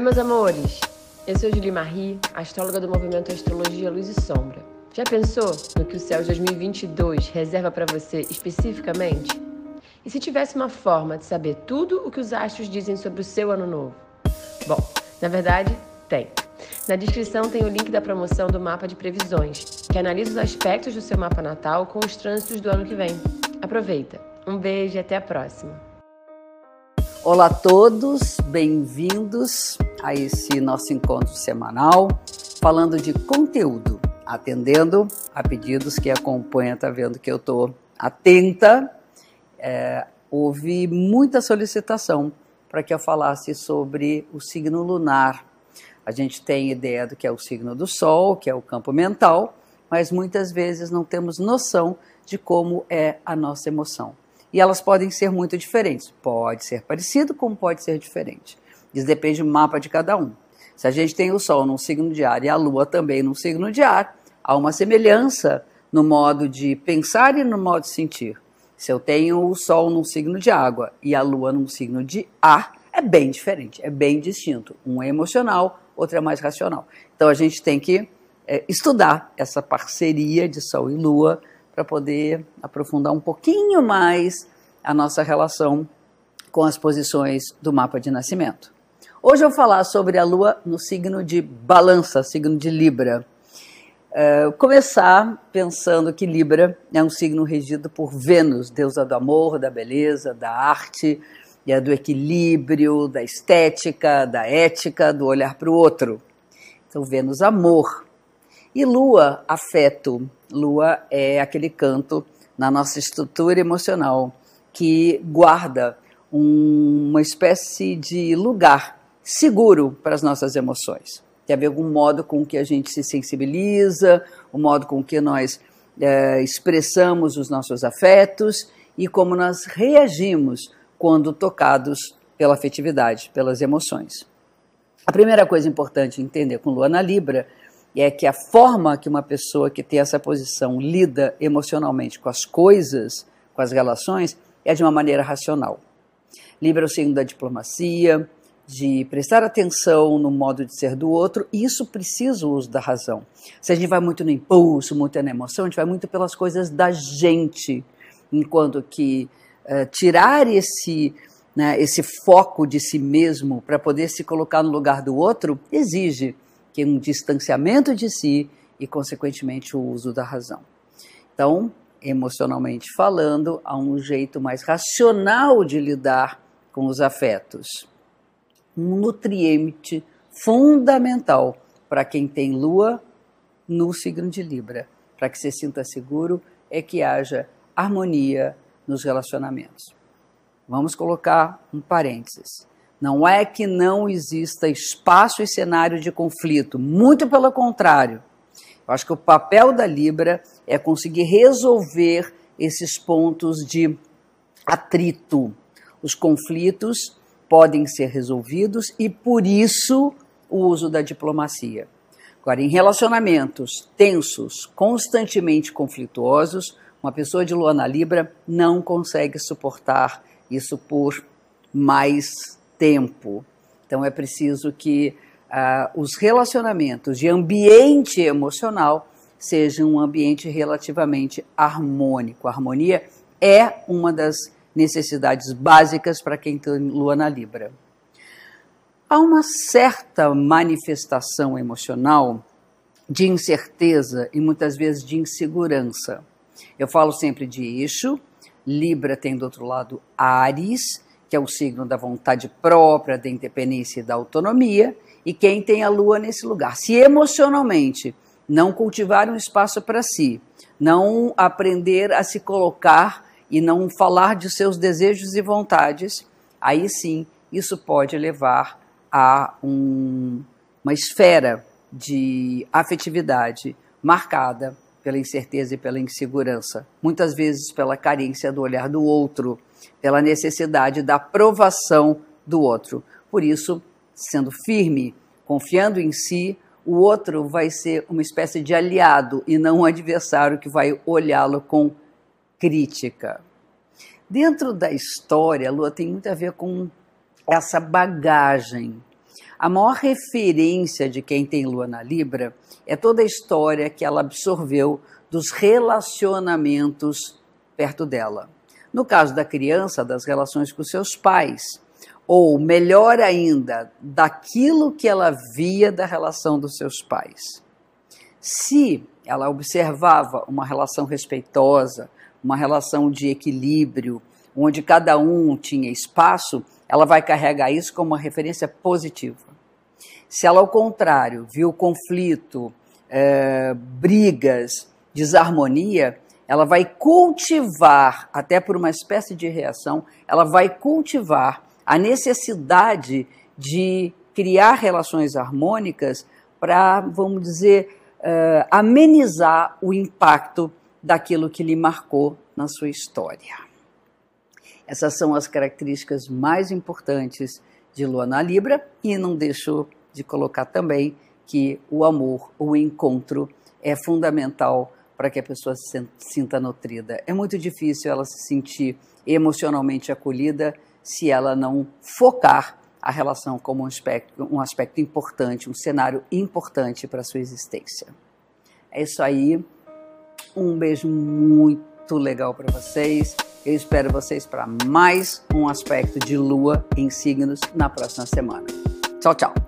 meus amores! Eu sou Julie Marie, astróloga do movimento Astrologia Luz e Sombra. Já pensou no que o céu de 2022 reserva para você especificamente? E se tivesse uma forma de saber tudo o que os astros dizem sobre o seu ano novo? Bom, na verdade, tem. Na descrição tem o link da promoção do mapa de previsões, que analisa os aspectos do seu mapa natal com os trânsitos do ano que vem. Aproveita! Um beijo e até a próxima! Olá a todos, bem-vindos a esse nosso encontro semanal, falando de conteúdo, atendendo a pedidos que acompanha, tá vendo que eu estou atenta. É, houve muita solicitação para que eu falasse sobre o signo lunar. A gente tem ideia do que é o signo do Sol, que é o campo mental, mas muitas vezes não temos noção de como é a nossa emoção e elas podem ser muito diferentes. Pode ser parecido, como pode ser diferente. Isso depende do mapa de cada um. Se a gente tem o Sol num signo de ar e a Lua também num signo de ar, há uma semelhança no modo de pensar e no modo de sentir. Se eu tenho o Sol num signo de água e a Lua num signo de ar, é bem diferente, é bem distinto. Um é emocional, outro é mais racional. Então a gente tem que é, estudar essa parceria de Sol e Lua para poder aprofundar um pouquinho mais a nossa relação com as posições do mapa de nascimento. Hoje eu vou falar sobre a Lua no signo de Balança, signo de Libra. Uh, começar pensando que Libra é um signo regido por Vênus, deusa do amor, da beleza, da arte, e é do equilíbrio, da estética, da ética, do olhar para o outro. Então, Vênus, amor. E Lua, afeto, Lua é aquele canto na nossa estrutura emocional que guarda um, uma espécie de lugar seguro para as nossas emoções. Tem a ver com o modo com que a gente se sensibiliza, o modo com que nós é, expressamos os nossos afetos e como nós reagimos quando tocados pela afetividade, pelas emoções. A primeira coisa importante entender com Lua na Libra é que a forma que uma pessoa que tem essa posição lida emocionalmente com as coisas, com as relações, é de uma maneira racional. Libra é o signo da diplomacia, de prestar atenção no modo de ser do outro, e isso precisa o uso da razão. Se a gente vai muito no impulso, muito na emoção, a gente vai muito pelas coisas da gente, enquanto que uh, tirar esse, né, esse foco de si mesmo para poder se colocar no lugar do outro exige que um distanciamento de si e, consequentemente, o uso da razão. Então, emocionalmente falando, há um jeito mais racional de lidar com os afetos. Um nutriente fundamental para quem tem lua no signo de Libra, para que se sinta seguro, é que haja harmonia nos relacionamentos. Vamos colocar um parênteses. Não é que não exista espaço e cenário de conflito, muito pelo contrário. Eu acho que o papel da Libra é conseguir resolver esses pontos de atrito. Os conflitos podem ser resolvidos e, por isso, o uso da diplomacia. Agora, em relacionamentos tensos, constantemente conflituosos, uma pessoa de lua na Libra não consegue suportar isso por mais tempo. Então é preciso que uh, os relacionamentos de ambiente emocional sejam um ambiente relativamente harmônico. A harmonia é uma das necessidades básicas para quem tem lua na Libra. Há uma certa manifestação emocional de incerteza e muitas vezes de insegurança. Eu falo sempre de eixo, Libra tem do outro lado Ares, que é o signo da vontade própria, da independência e da autonomia, e quem tem a lua nesse lugar. Se emocionalmente não cultivar um espaço para si, não aprender a se colocar e não falar de seus desejos e vontades, aí sim isso pode levar a um, uma esfera de afetividade marcada pela incerteza e pela insegurança, muitas vezes pela carência do olhar do outro, pela necessidade da aprovação do outro. Por isso, sendo firme, confiando em si, o outro vai ser uma espécie de aliado e não um adversário que vai olhá-lo com crítica. Dentro da história, a lua tem muito a ver com essa bagagem. A maior referência de quem tem lua na Libra é toda a história que ela absorveu dos relacionamentos perto dela. No caso da criança, das relações com seus pais, ou melhor ainda, daquilo que ela via da relação dos seus pais. Se ela observava uma relação respeitosa, uma relação de equilíbrio, onde cada um tinha espaço, ela vai carregar isso como uma referência positiva. Se ela, ao contrário, viu conflito, é, brigas, desarmonia, ela vai cultivar, até por uma espécie de reação, ela vai cultivar a necessidade de criar relações harmônicas para, vamos dizer, uh, amenizar o impacto daquilo que lhe marcou na sua história. Essas são as características mais importantes de Lua na Libra e não deixo de colocar também que o amor, o encontro é fundamental para que a pessoa se sinta nutrida. É muito difícil ela se sentir emocionalmente acolhida se ela não focar a relação como um aspecto, um aspecto importante, um cenário importante para a sua existência. É isso aí. Um beijo muito legal para vocês. Eu espero vocês para mais um aspecto de lua em signos na próxima semana. Tchau, tchau.